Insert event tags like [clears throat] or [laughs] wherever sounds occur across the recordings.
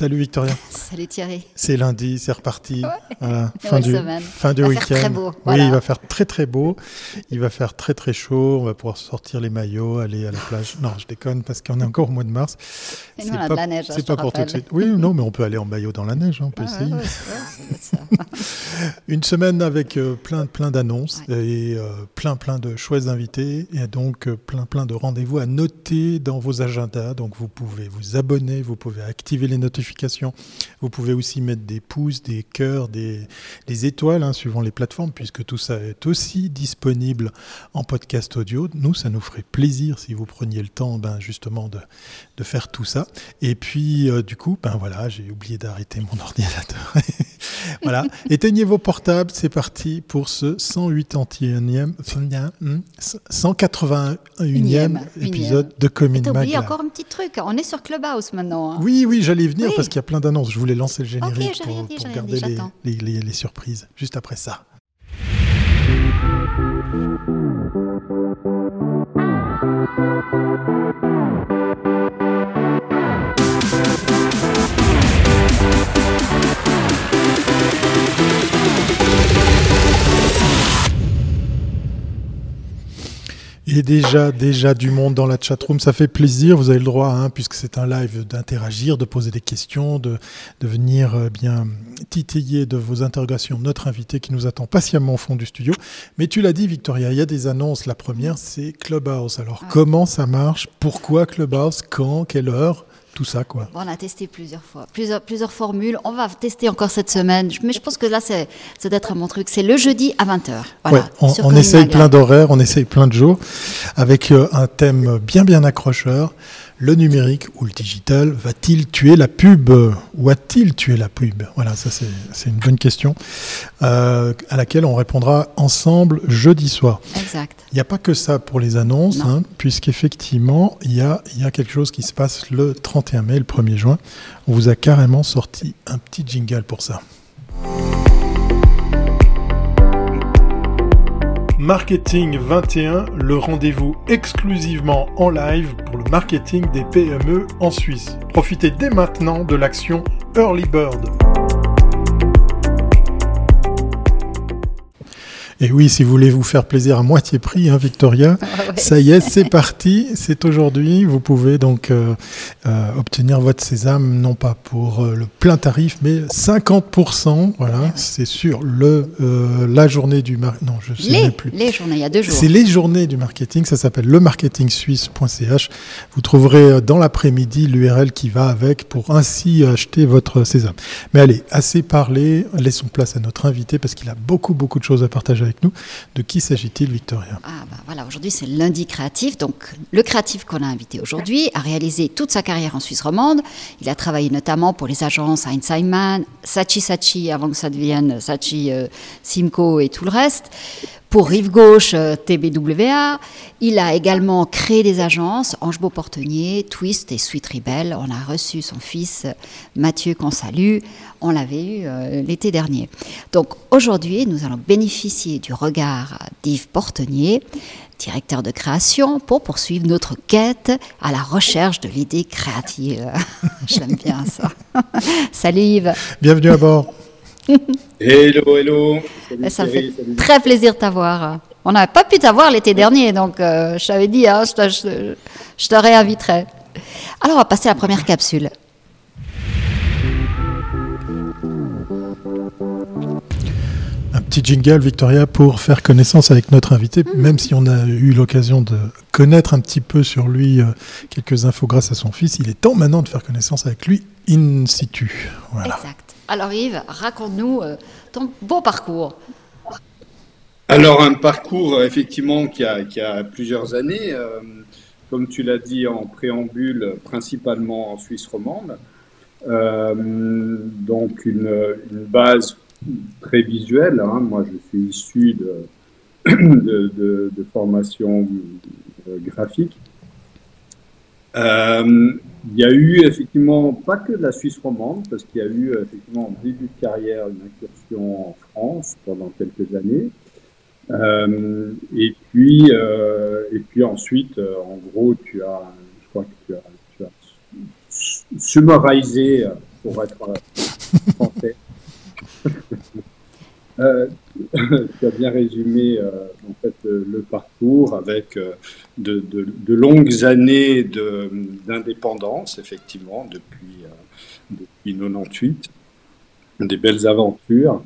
Salut Victoria. [laughs] Salut Thierry. C'est lundi, c'est reparti. Voilà. Fin, du, semaine. fin va week-end. Faire très beau. Oui, il va faire très très beau. Il va faire très très chaud. On va pouvoir sortir les maillots, aller à la plage. Non, je déconne parce qu'on est encore au mois de mars. A de la neige. hein, C'est pas pour tout de suite. Oui, non, mais on peut aller en maillot dans la neige. hein, on peut Ah, essayer. ouais, ouais, ouais, ça. [laughs] Une semaine avec euh, plein, plein d'annonces Ouais. et euh, plein, plein de chouettes invités et donc euh, plein, plein de rendez-vous à noter dans vos agendas. Donc vous pouvez vous abonner, vous pouvez activer les notifications, vous pouvez aussi mettre des pouces, des cœurs, des, des étoiles hein, suivant les plateformes puisque tout ça est aussi disponible en podcast audio. Nous, ça nous ferait plaisir si vous preniez le temps ben, justement de, de faire tout ça. Et puis, euh, du coup, ben voilà, j'ai oublié d'arrêter mon [laughs] ordinateur. voilà, éteignez vos portables, c'est parti pour ce 181e, 181e Unième, épisode de Commune T'as oublié Mag. encore un petit truc. On est sur Clubhouse maintenant. hein. Oui, oui, j'allais y venir Oui. parce qu'il y a plein d'annonces. Je voulais lancer le générique j'ai pour, dit, garder dit, les, j'attends. les- les- les surprises juste après ça. Et déjà, déjà du monde dans la chatroom, ça fait plaisir. Vous avez le droit, hein, puisque c'est un live, d'interagir, de poser des questions, de, de venir euh, bien titiller de vos interrogations notre invité qui nous attend patiemment au fond du studio. Mais tu l'as dit, Victoria, il y a des annonces. La première, c'est Clubhouse. Alors, Ouais. comment ça marche? Pourquoi Clubhouse? Quand? Quelle heure? Tout ça, quoi. On a testé plusieurs fois, plusieurs, plusieurs formules. On va tester encore cette semaine. Mais je pense que là, c'est d'être mon truc. C'est le jeudi à 20h. Voilà, Ouais, on, on essaye plein d'horaires, on essaye plein de jours, avec euh, un thème bien bien accrocheur. Le numérique ou le digital va-t-il tuer la pub Ou a-t-il tué la pub? Voilà, ça c'est une bonne question euh, à laquelle on répondra ensemble jeudi soir. Exact. Il n'y a pas que ça pour les annonces, Non. hein, puisqu'effectivement, il y a, il y a quelque chose qui se passe le 31 mai, le 1er juin. On vous a carrément sorti un petit jingle pour ça. Marketing 21, le rendez-vous exclusivement en live pour le marketing des PME en Suisse. Profitez dès maintenant de l'action Early Bird. Et oui, si vous voulez vous faire plaisir à moitié prix, hein, Victoria, [laughs] ouais. ça y est, c'est parti, c'est aujourd'hui. Vous pouvez donc euh, euh, obtenir votre sésame, non pas pour euh, le plein tarif, mais 50%. Voilà, c'est sur le, la journée du mar... Non, je sais Les, même plus. les journées, il y a deux jours. C'est les journées du marketing, ça s'appelle lemarketingsuisse.ch. Vous trouverez dans l'après-midi l'URL qui va avec pour ainsi acheter votre sésame. Mais allez, assez parlé, laissons place à notre invité parce qu'il a beaucoup beaucoup de choses à partager avec nous. De qui s'agit-il, Victoria? Ah bah voilà, aujourd'hui c'est lundi créatif. Donc le créatif qu'on a invité aujourd'hui a réalisé toute sa carrière en Suisse romande. Il a travaillé notamment pour les agences Heinz Sachi Sachi avant que ça devienne Sachi euh, Simco et tout le reste. Pour Rive Gauche, euh, TBWA. Il a également créé des agences, Ange Beauportenier, Twist et Sweet Rebel. On a reçu son fils Mathieu qu'on salue. On l'avait eu euh, l'été dernier. Donc aujourd'hui, nous allons bénéficier du regard d'Yves Portenier, directeur de création, pour poursuivre notre quête à la recherche de l'idée créative. [laughs] J'aime bien ça. [laughs] Salut Yves. Bienvenue à bord. [laughs] Hello, hello. Salut Ça me fait salut. très plaisir de t'avoir. On n'avait pas pu t'avoir l'été dernier, donc euh, je t'avais dit, hein, je, te, je- je te réinviterai. Alors, on va passer à la première capsule. Un petit jingle, Victoria, pour faire connaissance avec notre invité, même si on a eu l'occasion de connaître un petit peu sur lui euh, quelques infos grâce à son fils. Il est temps maintenant de faire connaissance avec lui in situ. Voilà. Exact. Alors Yves, raconte-nous euh, ton beau parcours. Alors, un parcours, euh, effectivement, qui a, plusieurs années. euh, comme tu l'as dit en préambule, principalement en Suisse romande. Donc, une, base très visuelle. hein. Moi, je suis issu de, [coughs] de, de- de formation graphique. Euh, il y a eu effectivement pas que de la Suisse romande, parce qu'il y a eu effectivement en début de carrière une incursion en France pendant quelques années. Euh, et puis, euh, et puis ensuite, euh, en gros, tu as, je crois que tu as, tu as su- summarisé pour être français. [laughs] Euh, [laughs] tu as bien résumé euh, en fait le, parcours avec euh, de, longues années d'indépendance, effectivement, depuis, depuis 98, des belles aventures.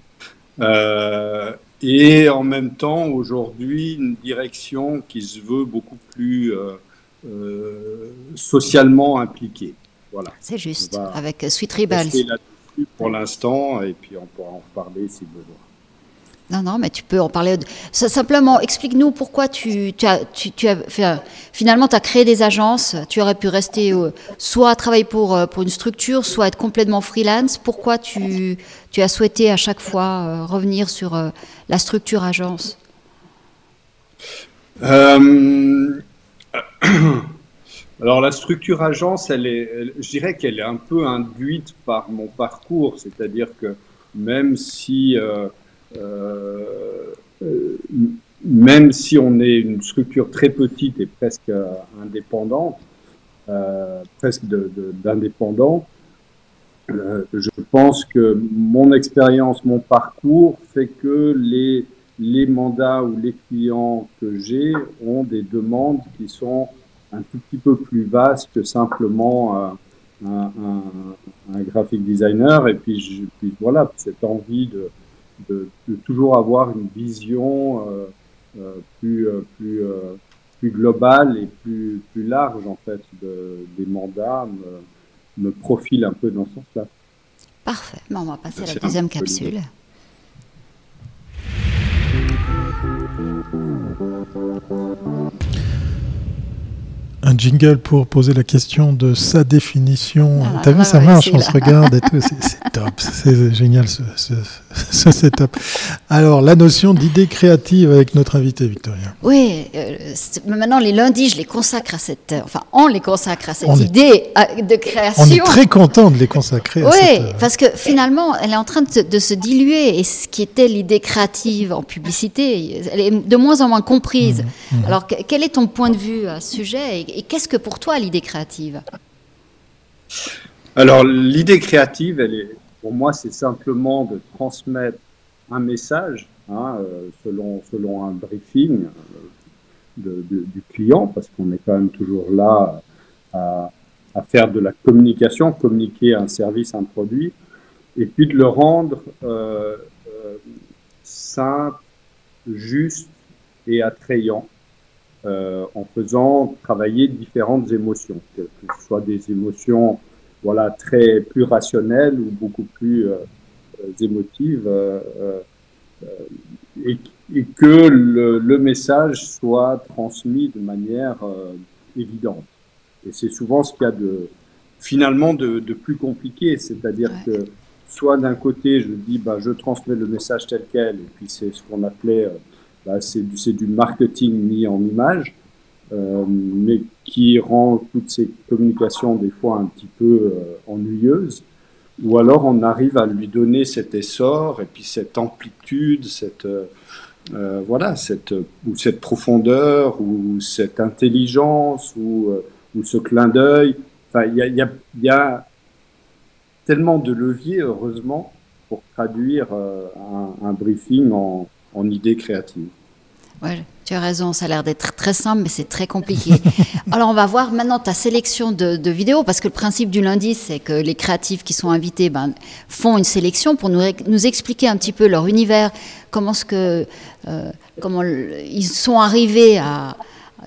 et en même temps, aujourd'hui, une direction qui se veut beaucoup plus socialement impliquée. Voilà. C'est juste, avec Sweet Rebels. Pour l'instant, et puis on pourra en reparler si besoin. Non, mais tu peux en parler. Simplement, explique-nous pourquoi tu, as, finalement, tu as créé des agences. Tu aurais pu rester euh, soit travailler pour, euh, pour une structure, soit être complètement freelance. Pourquoi tu, as souhaité à chaque fois euh, revenir sur la structure agence? [clears throat] Alors la structure agence, elle est, je dirais qu'elle est un peu induite par mon parcours, c'est-à-dire que même si euh, euh, même si on est une structure très petite et presque indépendante, euh, presque d'indépendant, je pense que mon expérience, mon parcours fait que les, les mandats ou les clients que j'ai ont des demandes qui sont un tout petit peu plus vastes que simplement un, un, graphic designer. Et puis voilà, cette envie de, de, toujours avoir une vision euh, euh, plus, euh, plus, plus globale et plus, plus large en fait de, des mandats me, me profile un peu dans ce sens-là. Parfait. Bon, on va passer à la deuxième capsule. Un jingle pour poser la question de sa définition. Ah, T'as vu, ça marche, on se regarde et [laughs] tout. C'est top, c'est génial ce, ce, ce, setup. Alors, la notion d'idée créative avec notre invité, Victoria. Oui, euh, maintenant les lundis, je les consacre à cette. Euh, enfin, on les consacre à cette idée euh, de création. On est très content de les consacrer. Oui, parce que finalement, elle est en train de, se diluer et ce qui était l'idée créative en publicité, elle est de moins en moins comprise. Mmh, mmh. Alors, quel est ton point de vue à ce sujet et qu'est-ce que pour toi l'idée créative? Alors l'idée créative, elle est, pour moi, c'est simplement de transmettre un message hein, euh, selon, selon un briefing euh, du client, parce qu'on est quand même toujours là à, faire de la communication, communiquer un service, un produit, et puis de le rendre euh, simple, juste et attrayant euh, en faisant travailler différentes émotions, que, ce soit des émotions voilà très plus rationnelles ou beaucoup plus euh, euh, émotives, et, et, que le, le, message soit transmis de manière évidente. Et c'est souvent ce qu'il y a de finalement de, de plus compliqué, c'est-à-dire que soit d'un côté je dis bah, je transmets le message tel quel, et puis c'est ce qu'on appelait bah, c'est du, marketing mis en image, euh, mais qui rend toutes ces communications des fois un petit peu euh, ennuyeuses. Ou alors on arrive à lui donner cet essor et puis cette amplitude, cette euh, voilà, cette ou cette profondeur ou cette intelligence ou, ou ce clin d'œil. Enfin, il y a, tellement de leviers, heureusement, pour traduire un briefing en, en idées créatives. Ouais, tu as raison, ça a l'air d'être très simple, mais c'est très compliqué. [laughs] Alors, on va voir maintenant ta sélection de, vidéos, parce que le principe du lundi, c'est que les créatifs qui sont invités ben, font une sélection pour nous, nous, expliquer un petit peu leur univers, comment, ce que, euh, comment ils sont arrivés à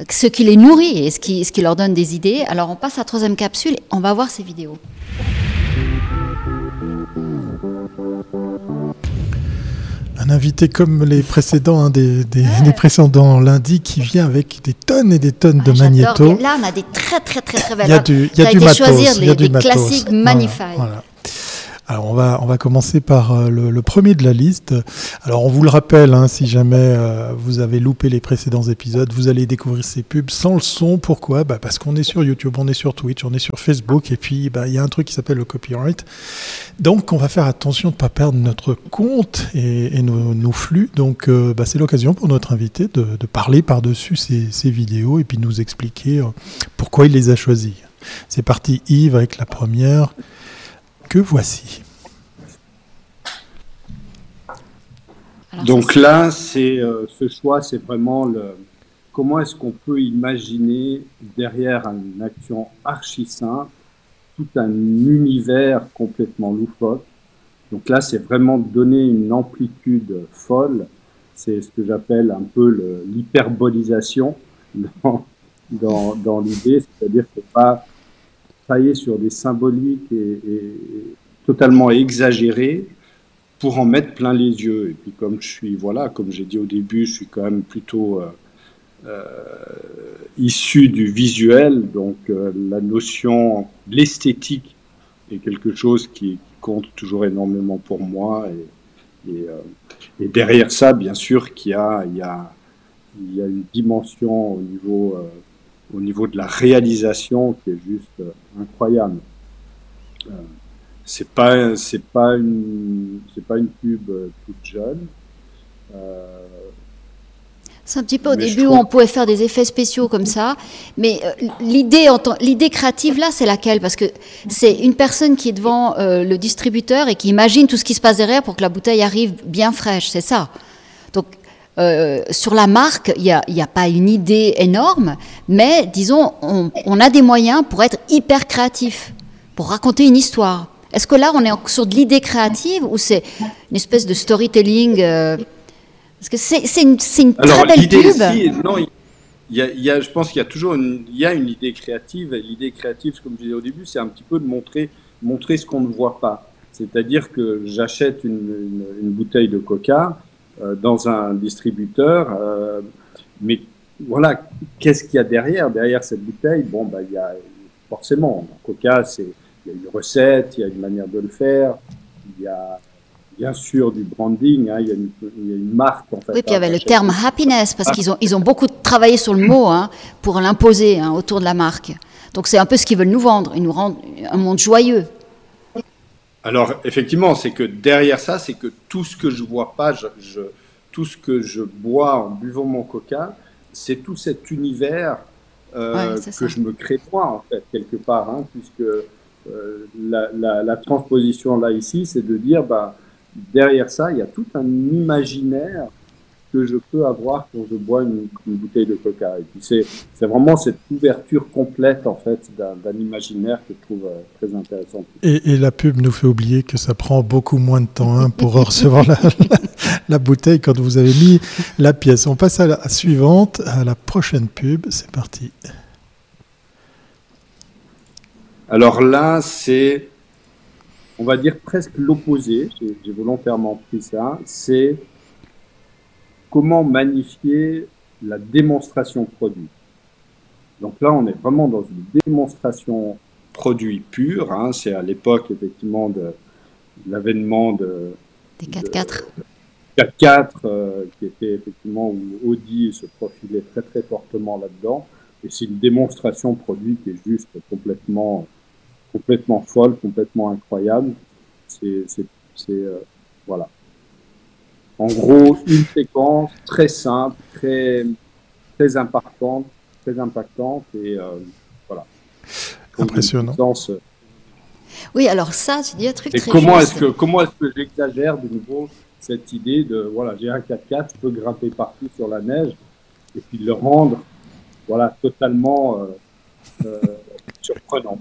ce qui les nourrit et ce qui, ce qui leur donne des idées. Alors, on passe à la troisième capsule, on va voir ces vidéos. Un invité comme les précédents, hein, des, précédents lundi, qui vient avec des tonnes et des tonnes de magnétos. Là, on a des très très très très belles. Il y a du, il y a du matos. choisir les, des classiques magnifiques. Alors on va, on va commencer par euh, le, premier de la liste. Alors on vous le rappelle, hein, si jamais euh, vous avez loupé les précédents épisodes, vous allez découvrir ces pubs sans le son. Pourquoi? Bah Parce qu'on est sur YouTube, on est sur Twitch, on est sur Facebook, et puis bah, il y a un truc qui s'appelle le copyright. Donc on va faire attention de ne pas perdre notre compte et, nos, flux. Donc euh, bah, c'est l'occasion pour notre invité de, parler par-dessus ces, ces, vidéos et puis nous expliquer pourquoi il les a choisies. C'est parti Yves avec la première. Que voici. Donc là, c'est ce choix, c'est vraiment le comment est-ce qu'on peut imaginer derrière une action archi simple tout un univers complètement loufoque. Donc là, c'est vraiment donner une amplitude folle. C'est ce que j'appelle un peu l'hyperbolisation dans, dans, dans l'idée, c'est-à-dire qu'on va travailler sur des symboliques et, totalement exagérées pour en mettre plein les yeux. Et puis comme je suis, voilà, comme j'ai dit au début, je suis quand même plutôt euh, euh, issu du visuel, donc euh, la notion, l'esthétique est quelque chose qui compte toujours énormément pour moi. Et, et, euh, derrière ça, bien sûr, qu'il y a une dimension au niveau, au niveau de la réalisation qui est juste incroyable. c'est pas, c'est pas une, c'est pas une pub toute jeune. C'est un petit peu au début où on pouvait faire des effets spéciaux comme ça, mais euh, l'idée, l'idée créative là, c'est laquelle? Parce que c'est une personne qui est devant euh, le distributeur et qui imagine tout ce qui se passe derrière pour que la bouteille arrive bien fraîche, c'est ça. Donc euh, sur la marque, il n'y a, a, pas une idée énorme, mais disons, on, on, a des moyens pour être hyper créatif, pour raconter une histoire. Est-ce que là, on est sur de l'idée créative ou c'est une espèce de storytelling parce que c'est une, une très belle pub. non, il y, a, je pense qu'il y a toujours une, il y a une idée créative. L'idée créative, comme je disais au début, c'est un petit peu de montrer, montrer ce qu'on ne voit pas. C'est-à-dire que j'achète une, une, bouteille de coca euh, dans un distributeur, euh, mais voilà, qu'est-ce qu'il y a derrière? Derrière cette bouteille, bon, bah, il y a forcément, coca, c'est, il y a une recette, il y a une manière de le faire, il y a bien sûr du branding, hein, il, y a une, il, y a une, marque en fait. Oui, puis il y avait le terme happiness parce qu'ils ont, ils ont beaucoup travaillé sur le mot hein, pour l'imposer hein, autour de la marque. Donc c'est un peu ce qu'ils veulent nous vendre, ils nous rendent un monde joyeux. Alors effectivement, c'est que derrière ça, c'est que tout ce que je vois pas, je, je, tout ce que je bois en buvant mon coca, c'est tout cet univers euh, ouais, que ça. je me crée moi en fait quelque part, hein, puisque euh, la, la, la, transposition là ici, c'est de dire bah derrière ça, il y a tout un imaginaire que je peux avoir quand je bois une, bouteille de coca. Et puis c'est, c'est vraiment cette ouverture complète en fait d'un, imaginaire que je trouve euh, très intéressant. Et, et, la pub nous fait oublier que ça prend beaucoup moins de temps hein, pour [laughs] recevoir la, la, bouteille quand vous avez mis la pièce. On passe à la suivante, à la prochaine pub. C'est parti. Alors là, c'est on va dire presque l'opposé, j'ai volontairement pris ça, c'est comment magnifier la démonstration produit. Donc là, on est vraiment dans une démonstration produit pure. Hein. C'est à l'époque, effectivement, de, l'avènement de... Des 4x4. 4x4, euh, qui était effectivement où Audi se profilait très très fortement là-dedans. Et c'est une démonstration produit qui est juste complètement complètement folle, complètement incroyable. C'est, euh, voilà. En gros, une séquence très simple, très, très impactante, très impactante et euh, voilà. Impressionnant. Euh, oui, alors ça, tu dis un truc et très comment juste. est-ce que comment est-ce que j'exagère de nouveau cette idée de voilà, j'ai un 4x4, je peux grimper partout sur la neige et puis le rendre voilà totalement euh, surprenant.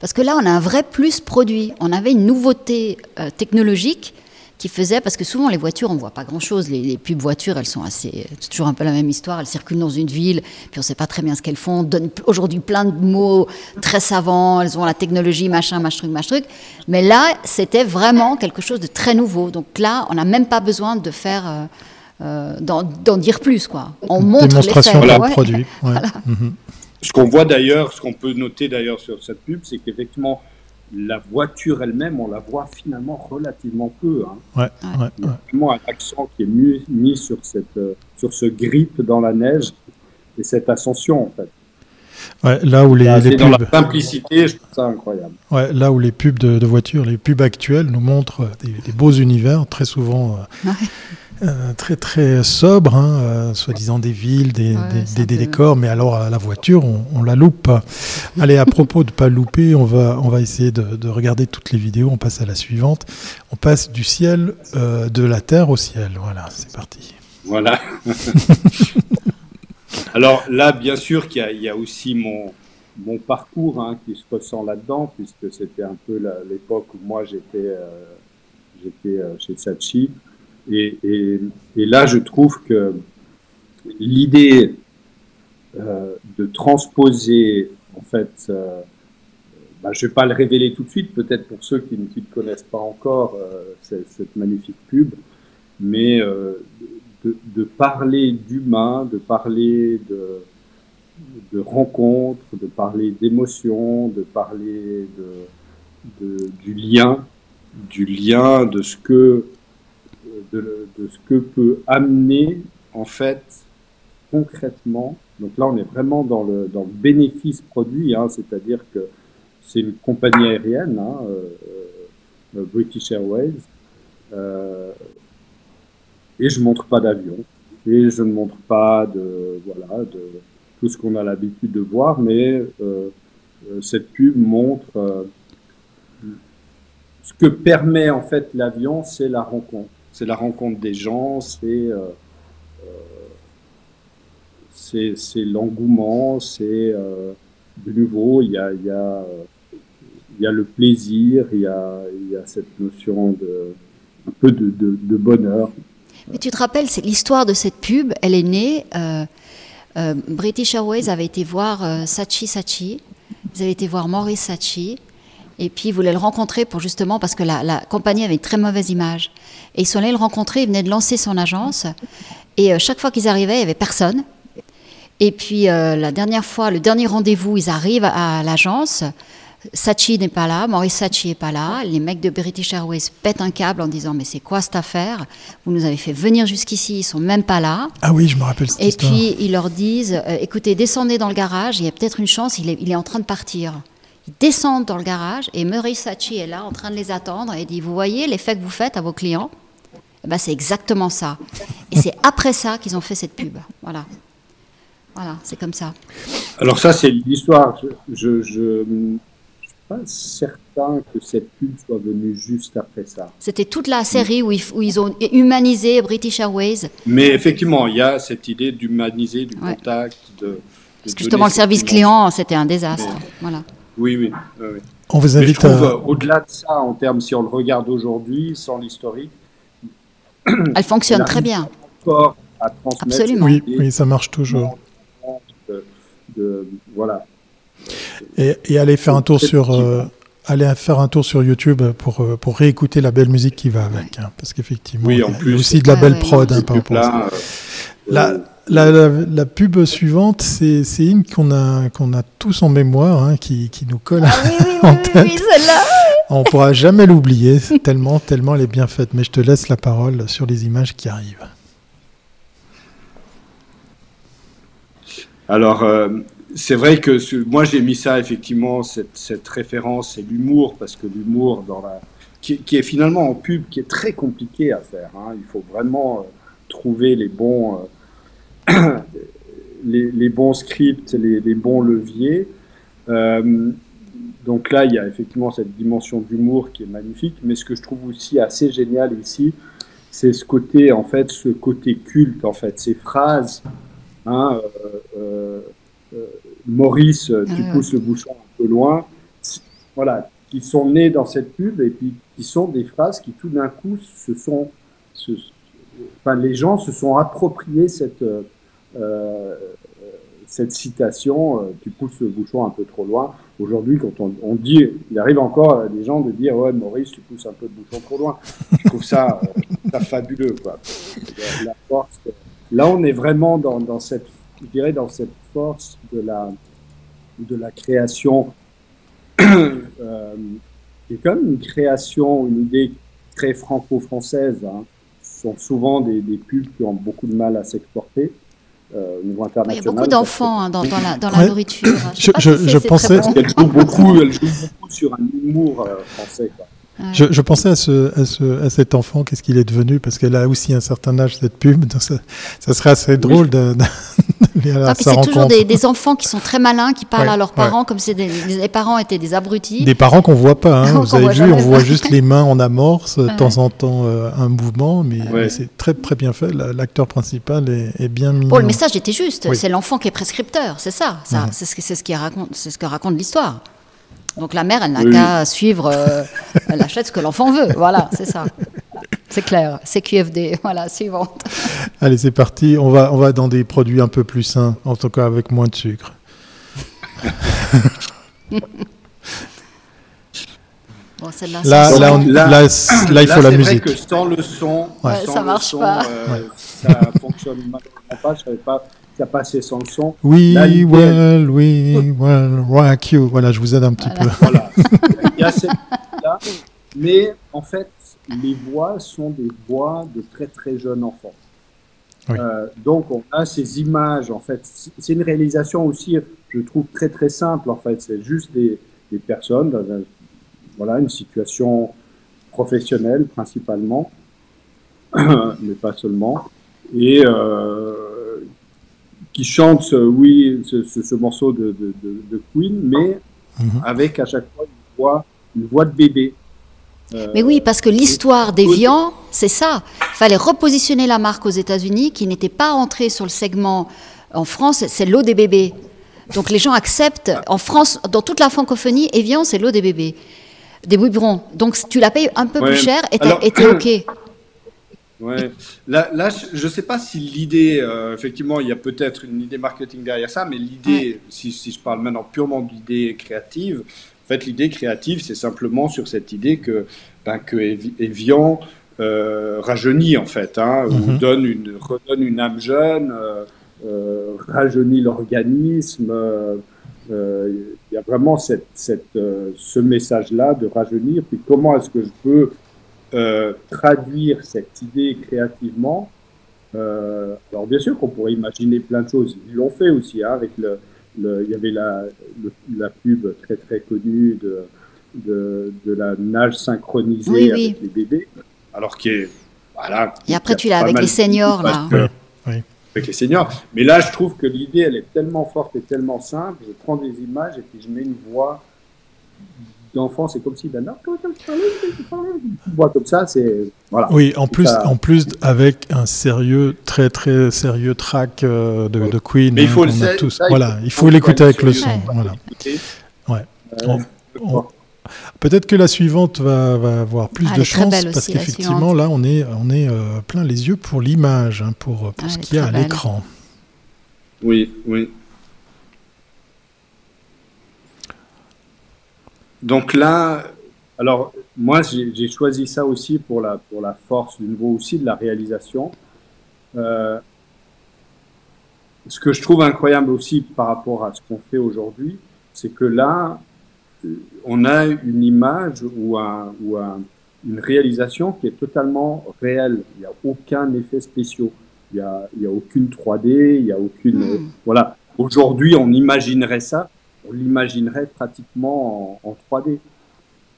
Parce que là, on a un vrai plus produit. On avait une nouveauté euh, technologique qui faisait, parce que souvent les voitures, on voit pas grand-chose. Les, les, pubs voitures, elles sont assez, c'est toujours un peu la même histoire. Elles circulent dans une ville, puis on sait pas très bien ce qu'elles font. Donnent aujourd'hui plein de mots très savants. Elles ont la technologie, machin, machin truc, machin truc. Mais là, c'était vraiment quelque chose de très nouveau. Donc là, on n'a même pas besoin de faire. Euh, euh, d'en dire plus quoi. On montre Démonstration l'effet. de produit. Ouais. [laughs] Voilà. Mm-hmm. Ce qu'on voit d'ailleurs, ce qu'on peut noter d'ailleurs sur cette pub, c'est qu'effectivement, la voiture elle-même, on la voit finalement relativement peu. Hein. Ouais, ouais, Il y a vraiment un accent qui est mis, mis sur, cette, euh, sur ce grip dans la neige et cette ascension en fait. Ouais, là où les, Là, les c'est dans pubs, la simplicité, je trouve ça incroyable. ouais, là où les pubs de, de voitures, les pubs actuelles nous montrent des, des beaux univers, très souvent euh. Euh, très très sobre, hein, euh, soi-disant des villes, des, décors, mais alors à la voiture, on, la loupe. Allez, à propos de pas louper, on va, on va essayer de, regarder toutes les vidéos. On passe à la suivante. On passe du ciel, euh, de la terre au ciel. Voilà, c'est parti. Voilà. [laughs] alors là, bien sûr qu'il y, a aussi mon, mon parcours hein, qui se ressent là-dedans, puisque c'était un peu l'époque où moi j'étais j'étais chez Sachi. Et, et, et, là, je trouve que l'idée euh, de transposer, en fait, euh, bah, je ne vais pas le révéler tout de suite, peut-être pour ceux qui ne connaissent pas encore euh, cette, magnifique pub, mais euh, de, de, parler d'humain, de parler de, de rencontres, de parler d'émotions, de parler de, de, du lien, du lien, de ce que de, ce que peut amener en fait concrètement. Donc là, on est vraiment dans le, dans le bénéfice produit, hein, c'est-à-dire que c'est une compagnie aérienne, hein, euh, euh, British Airways, euh, et je montre pas d'avion, et je ne montre pas de voilà de tout ce qu'on a l'habitude de voir, mais cette pub montre ce que permet en fait l'avion, c'est la rencontre c'est la rencontre des gens, c'est euh, euh, c'est l'engouement, c'est euh, de nouveau, il y a, il y, a, il y a le plaisir, il y a, il y a cette notion de un peu de, de, bonheur. Mais tu te rappelles, c'est l'histoire de cette pub, elle est née. British Airways avait été voir Sachi Sachi, ils avaient été voir Maurice Sachi, et puis ils voulaient le rencontrer pour justement parce que la, la compagnie avait une très mauvaise image. Et ils sont allés le rencontrer, il venait de lancer son agence. Et euh, chaque fois qu'ils arrivaient, il n'y avait personne. Et puis euh, la dernière fois, le dernier rendez-vous, ils arrivent à l'agence. Sachi n'est pas là, Maurice Sachi n'est pas là. Les mecs de British Airways pètent un câble en disant Mais c'est quoi cette affaire? Vous nous avez fait venir jusqu'ici, ils sont même pas là. Ah oui, je me rappelle cette Et puis ils leur disent euh, Écoutez, descendez dans le garage, il y a peut-être une chance, il est, il est en train de partir. Ils descendent dans le garage et Maurice Sachi est là en train de les attendre et dit Vous voyez l'effet que vous faites à vos clients? Eh ben, c'est exactement ça. Et c'est après ça qu'ils ont fait cette pub. Voilà. Voilà, c'est comme ça. Alors ça, c'est l'histoire. Je ne suis pas certain que cette pub soit venue juste après ça. C'était toute la série où ils, où ils, ont humanisé British Airways. Mais effectivement, il y a cette idée d'humaniser, du contact. De, Parce que justement, le service client, c'était un désastre. Voilà. Oui, oui. On vous invite à... Au-delà de ça, en termes, si on le regarde aujourd'hui, sans l'historique, Elle [clears throat] fonctionne très bien. Absolument. Oui, oui, ça marche toujours. voilà. Et, et allez faire un tour sur euh, allez faire un tour sur YouTube pour, euh, pour réécouter la belle musique qui va avec, hein, parce qu'effectivement, il y a aussi de la belle prod hein, par rapport à ça. La, la, la, pub suivante, c'est une qu'on a, qu'on a tous en mémoire, hein, qui, qui, nous colle ah, [laughs] oui, oui, en tête. Oui, celle-là on pourra jamais l'oublier, tellement, tellement elle est bien faite. Mais je te laisse la parole sur les images qui arrivent. Alors, euh, c'est vrai que moi j'ai mis ça effectivement cette, référence, c'est l'humour parce que l'humour dans la qui, est finalement en pub qui est très compliqué à faire. Hein. Il faut vraiment euh, trouver les bons euh, [coughs] les, bons scripts, les, bons leviers. Donc là, il y a effectivement cette dimension d'humour qui est magnifique, mais ce que je trouve aussi assez génial ici, c'est ce côté, en fait, ce côté culte, en fait, ces phrases. Hein, euh, euh, euh Maurice, tu ah pousses le bouchon un peu loin. Voilà, qui sont nés dans cette pub et puis qui sont des phrases qui tout d'un coup se sont, enfin, les gens se sont appropriés cette euh, cette citation, tu pousses le bouchon un peu trop loin. Aujourd'hui, quand on, dit, il arrive encore à des gens de dire Ouais, Maurice, tu pousses un peu de bouchon trop loin. Je trouve ça, euh, fabuleux. Quoi. là, on est vraiment dans, cette, je dirais, dans cette force de la, de la création, euh, qui est comme une création, une idée très franco-française. Hein. Ce sont souvent des, des pubs qui ont beaucoup de mal à s'exporter. Euh, au niveau international. Il y a beaucoup d'enfants hein, dans, la, dans la nourriture. Je, je, je pensais. qu'elle joue beaucoup, elle joue beaucoup sur un humour euh, français. Quoi. Je, pensais à, ce, à, ce, à cet enfant, qu'est-ce qu'il est devenu, parce qu'elle a aussi un certain âge, cette pub. Donc ça, ça, serait assez drôle de, de, C'est toujours des, des, enfants qui sont très malins, qui parlent à leurs parents comme si les parents étaient des abrutis. Des parents qu'on voit pas. Hein. [laughs] Vous avez vu, on voit juste les mains en amorce, de temps en temps euh, un mouvement, mais, c'est très très bien fait. L'acteur principal est, est bien mis. Bon, le message était juste. C'est l'enfant qui est prescripteur, c'est ça. ça C'est ce, ce, qui raconte, c'est ce que raconte l'histoire. Donc la mère, elle n'a qu'à suivre, euh, elle achète ce que l'enfant veut. [laughs] Voilà, c'est ça. C'est clair. C'est QFD. Voilà, suivante. Allez, c'est parti. On va, on va dans des produits un peu plus sains, en tout cas avec moins de sucre. [laughs] Bon, là, là, là, là, là, il faut la musique. Vrai que sans le son, ouais. sans ça marche son, pas. Euh, ça fonctionne pas. Je savais pas ça passait sans le son. Oui, well, we will rock you. Voilà, je vous aide un petit peu. Voilà. il y a cette là, mais en fait, les voix sont des voix de très très jeunes enfants. Oui. Euh, donc on a ces images en fait. C'est une réalisation aussi, je trouve très très simple en fait. C'est juste des, des personnes dans un, voilà une situation professionnelle principalement, [coughs] mais pas seulement, et euh, qui chantent oui ce, ce, ce morceau de, de, de, de, Queen, mais mm -hmm. avec à chaque fois une voix, une voix de bébé. Mais oui, parce que l'histoire des viands, c'est ça. Il fallait repositionner la marque aux États-Unis qui n'était pas entrée sur le segment en France, c'est l'eau des bébés. Donc les gens acceptent, en France, dans toute la francophonie, Evian, c'est l'eau des bébés, des biberons. Donc tu la payes un peu ouais. plus cher et t'es [clears throat] OK. Ouais. Là, là, je ne sais pas si l'idée, euh, effectivement, il y a peut-être une idée marketing derrière ça, mais l'idée, ouais. si, si, je parle maintenant purement d'idée créative, en fait, l'idée créative, c'est simplement sur cette idée que, ben, que Evian euh, rajeunit, en fait, hein, mm -hmm. ou donne une, redonne une âme jeune, euh, rajeunit l'organisme. Il y a vraiment cette, cette, ce message-là de rajeunir. Puis comment est-ce que je peux traduire cette idée créativement Alors, bien sûr qu'on pourrait imaginer plein de choses. Ils l'ont fait aussi, hein, avec le le, il y avait la, le, la pub très très connue de, de, de la nage synchronisée oui, avec oui. les bébés. Alors qui est voilà. Et après tu l'as avec les seniors là. Que, oui. Avec les seniors. Mais là je trouve que l'idée elle est tellement forte et tellement simple. Je prends des images et puis je mets une voix d'enfant, c'est comme si ben voix comme ça, c'est voilà. Oui, en plus, ça... en plus avec un sérieux, très très sérieux track euh, de, de, Queen. Mais il faut le a tous. Ça, voilà, il faut, l'écouter avec le son. Ouais. Voilà. Ouais. Euh, on, on, Peut-être que la suivante va, va avoir plus ah, de chance parce qu'effectivement là on est on est euh, plein les yeux pour l'image, hein, pour pour ah, ce qu'il y a à l'écran. Oui, oui. Donc là, alors moi j'ai choisi ça aussi pour la, pour la force du niveau aussi de la réalisation. Euh, ce que je trouve incroyable aussi par rapport à ce qu'on fait aujourd'hui, c'est que là, on a une image ou, un, ou un, une réalisation qui est totalement réelle. Il n'y a aucun effet spécial. Il n'y a, il y a aucune 3D, il n'y a aucune... Mmh. Voilà. Aujourd'hui, on imaginerait ça, on l'imaginerait pratiquement en, en 3D.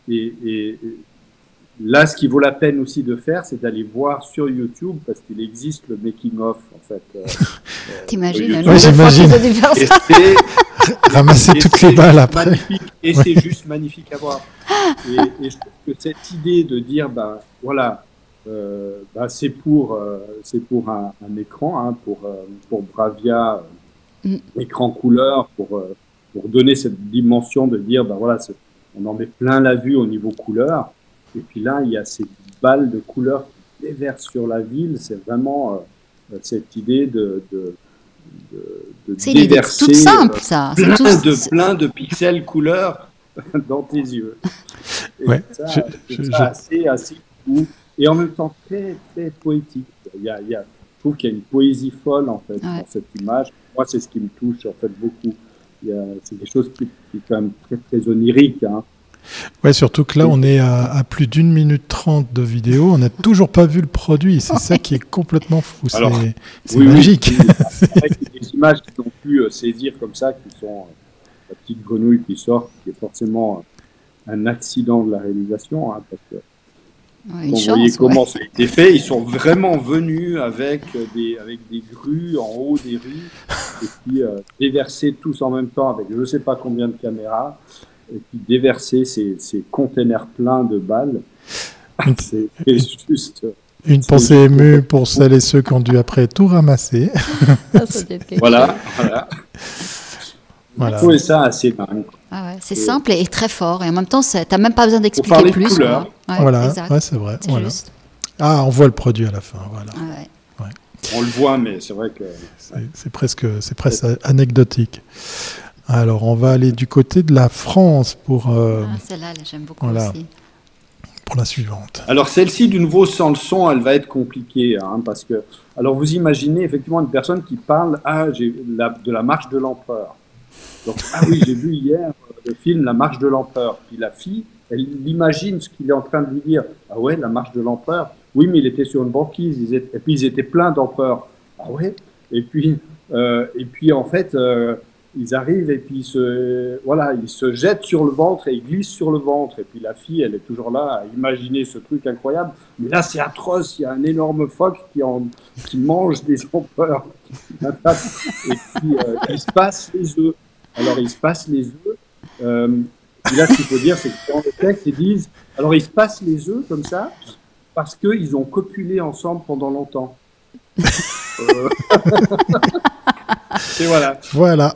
Et, et, là, ce qui vaut la peine aussi de faire, c'est d'aller voir sur YouTube, parce qu'il existe le making-of, en fait. Euh, [laughs] T'imagines Oui, j'imagine. [laughs] Ramasser toutes les balles après. Magnifique, et c'est juste magnifique à voir. [laughs] Et, et, je trouve que cette idée de dire, bah, voilà, euh, bah, c'est pour, euh, c'est pour un, un écran, hein, pour, pour Bravia, mm. écran couleur, pour, pour donner cette dimension de dire, bah, voilà, on en met plein la vue au niveau couleur. Et puis là, il y a ces balles de couleurs qui déversent sur la ville. C'est vraiment euh, cette idée de, de, de, de c'est déverser toute simple, ça. Plein, tout... de, plein de pixels couleurs [laughs] dans tes yeux. Et ouais, ça, je, je, ça assez, assez fou. Et en même temps, très, très poétique. Il y a, il y a, je trouve qu'il y a une poésie folle, en fait, ouais. dans cette image. Moi, c'est ce qui me touche, en fait, beaucoup. C'est des choses qui, qui, quand même très, très onirique. Hein. Ouais, surtout que là, on est à, à plus d'une minute trente de vidéo. On n'a toujours pas vu le produit. C'est ça qui est complètement fou. C'est oui, magique. Oui, des images qu'ils ont pu euh, saisir comme ça, qui sont euh, la petite grenouille qui sort, qui est forcément un accident de la réalisation, hein, parce que Ouais, une vous chance, voyez ouais. comment ça a été fait. Ils sont vraiment venus avec des, avec des grues en haut des rues et puis euh, déverser tous en même temps avec je ne sais pas combien de caméras et puis déverser ces, ces containers pleins de balles. [laughs] C'est juste. Une C'est pensée émue pour- celles et ceux qui ont dû après tout ramasser. Ça, ça Voilà, voilà. Voilà. Je trouvais ça assez dingue. Ah ouais, c'est simple et très fort. Et en même temps, ça- t'as même pas besoin d'expliquer les plus. couleurs. Ouais, voilà, ouais, c'est vrai. voilà. Ah, on voit le produit à la fin. Voilà. Ah ouais. On le voit, mais c'est vrai que. C'est- presque, c'est presque anecdotique. Alors, on va aller du côté de la France pour, euh, Ah, celle-là, là, j'aime beaucoup voilà. aussi. pour la suivante. Alors celle-ci, de nouveau, sans le son, elle va être compliquée, hein, parce que, alors vous imaginez effectivement une personne qui parle ah, de la marche de l'empereur. Donc, ah oui, j'ai vu hier euh, le film La marche de l'empereur. Puis la fille, elle imagine ce qu'il est en train de lui dire. Ah ouais, la marche de l'empereur. Oui, mais il était sur une banquise. Et puis ils étaient pleins d'empereurs. Ah ouais. Et puis, euh, et puis en fait, euh, ils arrivent et puis ils se, voilà, ils se jettent sur le ventre et ils glissent sur le ventre. Et puis la fille, elle est toujours là à imaginer ce truc incroyable. Mais là, c'est atroce. Il y a un énorme phoque qui, en, qui mange des [laughs] empereurs. et puis, euh, il se passe les œufs. Alors, il se passe les œufs. Euh, là, ce qu'il faut dire, c'est que dans le texte, ils disent alors, ils se passent les œufs comme ça parce qu'ils ont copulé ensemble pendant longtemps. Euh, [laughs] Et voilà. Voilà.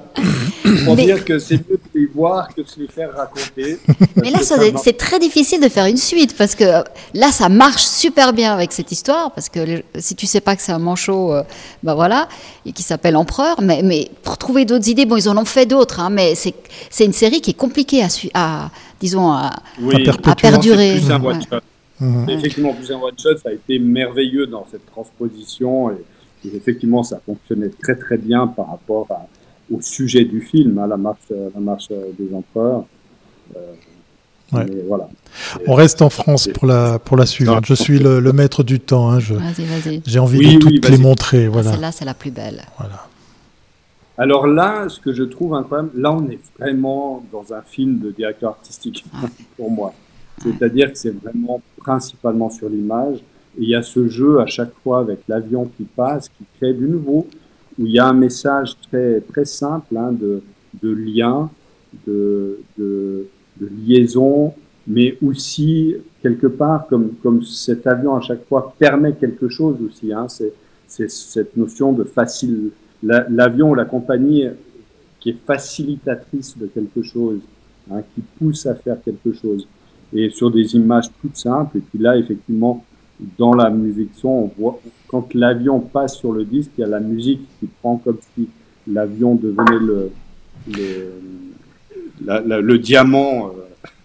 Pour Mais- dire que c'est mieux de les voir que de se les faire raconter. [laughs] Mais là, c'est très difficile de faire une suite parce que euh, là, ça marche super bien avec cette histoire parce que si tu sais pas que c'est un manchot, euh, bah voilà, et qui s'appelle Empereur, mais, mais pour trouver d'autres idées, bon, ils en ont fait d'autres, hein, mais c'est une série qui est compliquée à, à disons, à, Oui, à perdurer. Plus un Ouais. Effectivement, plus un one-shot, ça a été merveilleux dans cette transposition. Et, et effectivement, ça fonctionnait très très bien par rapport à- au sujet du film, hein, la marche, la marche des empereurs. Euh, Ouais. mais voilà. On reste en France pour la, pour la suivante. Je suis le, le maître du temps. hein, je-. J'ai envie Oui, de oui, toutes les montrer. Voilà. Celle-là, c'est la plus belle. voilà. Alors là, ce que je trouve incroyable, là, on est vraiment dans un film de directeur artistique [laughs] pour moi. C'est-à-dire que c'est vraiment principalement sur l'image. Il y a ce jeu à chaque fois avec l'avion qui passe, qui crée du nouveau, où il y a un message très, très simple hein, de, de lien, de, de, liaison, mais aussi, quelque part, comme, comme cet avion à chaque fois permet quelque chose aussi, hein, c'est c'est cette notion de facile. la- L'avion ou la compagnie qui est facilitatrice de quelque chose, hein, qui pousse à faire quelque chose. Et sur des images toutes simples, et puis là, effectivement, dans la musique son, on voit, quand l'avion passe sur le disque, il y a la musique qui prend comme si l'avion devenait le, le, la- la- le diamant euh,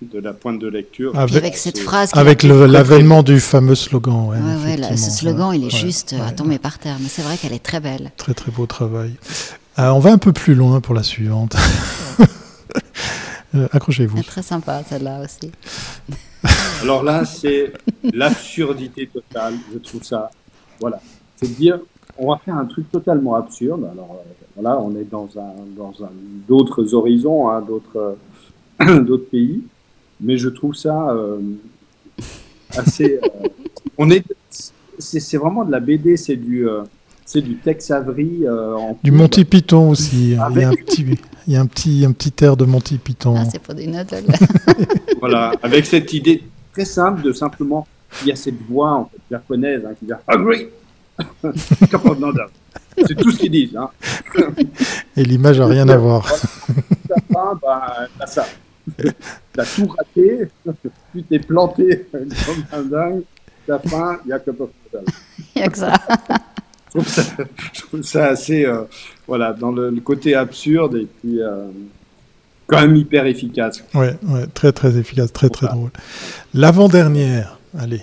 de la pointe de lecture. Avec, avec cette phrase. avec l'avènement du fameux slogan. Ouais, Ouais, ouais, là, ce slogan, il est Ouais, juste euh, à ouais. tomber par terre, mais c'est vrai qu'elle est très belle. Très très beau travail. Euh, on va un peu plus loin pour la suivante. [laughs] Euh, Accrochez-vous. Elle est très sympa, celle-là aussi. Alors là, c'est l'absurdité totale. Je trouve ça. Voilà. C'est de dire, on va faire un truc totalement absurde. Alors euh, voilà, on est dans un dans un d'autres horizons, hein, d'autres euh, [coughs] d'autres pays, mais je trouve ça euh, assez. euh, on est. C'est c'est vraiment de la BD. C'est du euh, c'est du Tex Avery euh, en Du. Monty Python aussi. Il y a Avec- un petit, il y a un petit, un petit air de Monty Python. Ah, c'est pas des notes. [laughs] Voilà, avec cette idée très simple de simplement, il y a cette voix en fait, japonaise hein, qui dit Agree. [laughs] C'est tout ce qu'ils disent. Hein. [laughs] Et l'image a rien à voir. Bah, t'as ça. T'as tout raté, tu t'es planté comme un dingue. Ta fin, il y a que pas Il y a que ça. je trouve ça, je trouve ça assez, euh, voilà, dans le, le côté absurde et puis euh, quand même hyper efficace. Ouais, ouais, très très efficace, très très Voilà. drôle. L'avant-dernière, allez.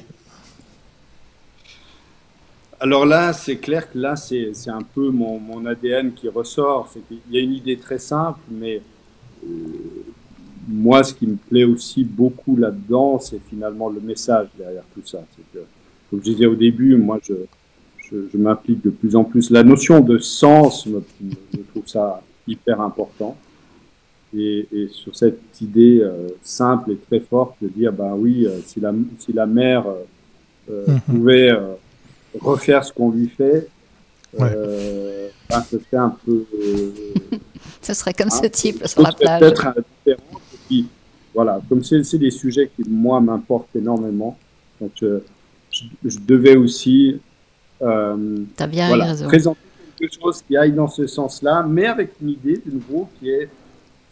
Alors là, c'est clair que là, c'est un peu mon, mon ADN qui ressort. Qu'il y a une idée très simple, mais euh, moi, ce qui me plaît aussi beaucoup là-dedans, c'est finalement le message derrière tout ça. C'est que, comme je disais au début, moi, je, je, je m'implique de plus en plus. La notion de sens, me, me- je trouve ça hyper important. Et, sur cette idée simple et très forte de dire, bah oui, si la, si la mère mhm. pouvait refaire ce qu'on lui fait, ben, ce serait un peu... [laughs] ce serait comme ce type sur la plage. Peut-être différent. Et puis, voilà, comme c'est des sujets qui, moi, m'importent énormément, donc je, je devais aussi euh, bien voilà, présenter quelque chose qui aille dans ce sens-là, mais avec une idée de nouveau qui est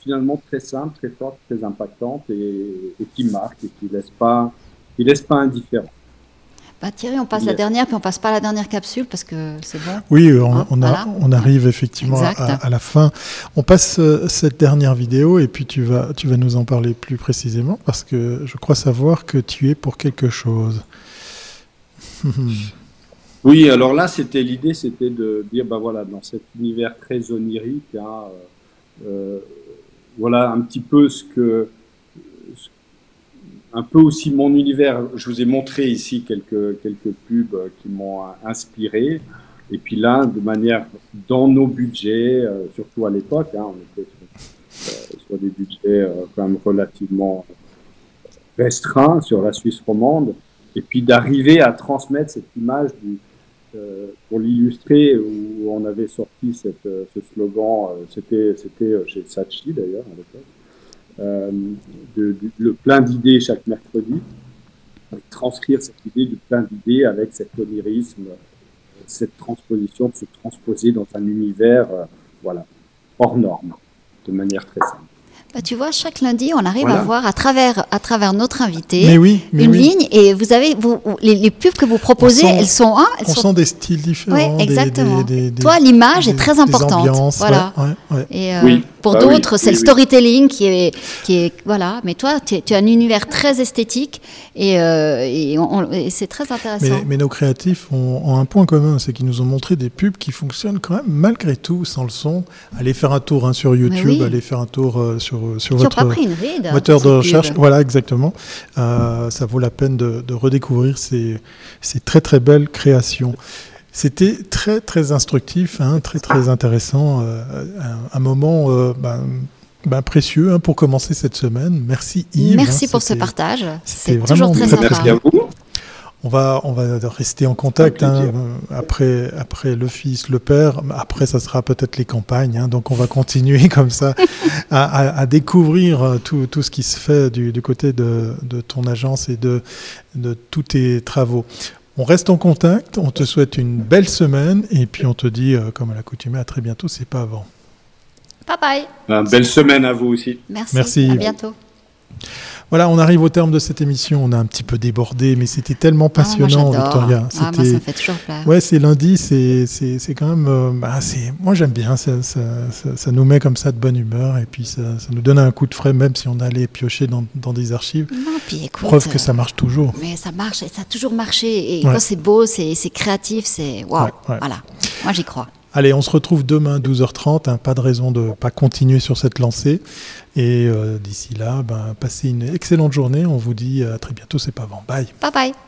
finalement très simple, très forte, très impactante et, qui marque et qui laisse pas, qui laisse pas indifférent. Bah Thierry, on passe la dernière, puis on passe pas à la dernière capsule parce que c'est bon. Oui, on, hein, on, arrive effectivement à, la fin. On passe euh, cette dernière vidéo et puis tu vas, tu vas nous en parler plus précisément parce que je crois savoir que tu es pour quelque chose. [laughs] Oui, alors là, c'était l'idée, c'était de dire, bah voilà, dans cet univers très onirique, hein, euh, voilà un petit peu ce que, un peu aussi mon univers. Je vous ai montré ici quelques quelques pubs qui m'ont inspiré. Et puis là, de manière dans nos budgets, euh, surtout à l'époque, hein, on était sur, euh, des budgets quand même relativement restreints sur la Suisse romande, et puis d'arriver à transmettre cette image du, euh, pour l'illustrer, où on avait sorti euh, ce slogan, euh, c'était, chez Sachi d'ailleurs le plein d'idées chaque mercredi, transcrire cette idée de plein d'idées avec cet onirisme, cette transposition, de se transposer dans un univers voilà, hors norme, de manière très simple. Bah, tu vois, chaque lundi, on arrive à voir à travers, à travers notre invité une ligne. Et vous avez, vous, les, pubs que vous proposez, elles sont. Hein, elles on sent des styles différents. Oui, exactement. Toi, l'image est très importante. voilà. et euh, pour bah d'autres, c'est le storytelling qui est, qui est. Voilà. Mais toi, tu, as un univers très esthétique et, euh, et, c'est très intéressant. Mais, nos créatifs ont, un point commun c'est qu'ils nous ont montré des pubs qui fonctionnent quand même malgré tout sans le son. Allez faire un tour hein, sur YouTube, allez faire un tour euh, sur sur, votre moteur de recherche. Voilà, exactement. Euh, ça vaut la peine de, redécouvrir ces, très très belles créations. C'était très très instructif, hein, très très intéressant, euh, un, moment euh, ben, ben, précieux hein, pour commencer cette semaine. Merci Yves. Merci hein, pour ce partage. C'est toujours très, sympa. Merci à vous. On va, on va rester en contact hein, après, après le fils, le père. Après, ça sera peut-être les campagnes. Hein, donc, on va continuer [laughs] comme ça à, découvrir euh, tout, tout, ce qui se fait du, du côté de, de, ton agence et de, de tous tes travaux. On reste en contact. On te souhaite une belle semaine et puis on te dit, euh, comme à l'accoutumée, à très bientôt. C'est pas avant. Bye bye. Une belle semaine à vous aussi. Merci. Merci. À bientôt. Voilà, on arrive au terme de cette émission. On a un petit peu débordé, mais c'était tellement ah, passionnant, Victoria. Ah, moi, ça fait toujours plaisir. Ouais, c'est lundi, c'est, quand même. Euh, bah, moi, j'aime bien. Ça, ça, ça, nous met comme ça de bonne humeur et puis ça, nous donne un coup de frais, même si on allait piocher dans, dans des archives. Non, puis écoute, Preuve que ça marche toujours. Mais ça marche, ça a toujours marché. Et quand c'est beau, c'est, c'est créatif, c'est. Waouh! Voilà. Moi, j'y crois. Allez, on se retrouve demain 12h30. Hein, pas de raison de pas continuer sur cette lancée. Et euh, d'ici là, ben, passez une excellente journée. On vous dit à très bientôt. C'est pas avant. Bye. Bye bye.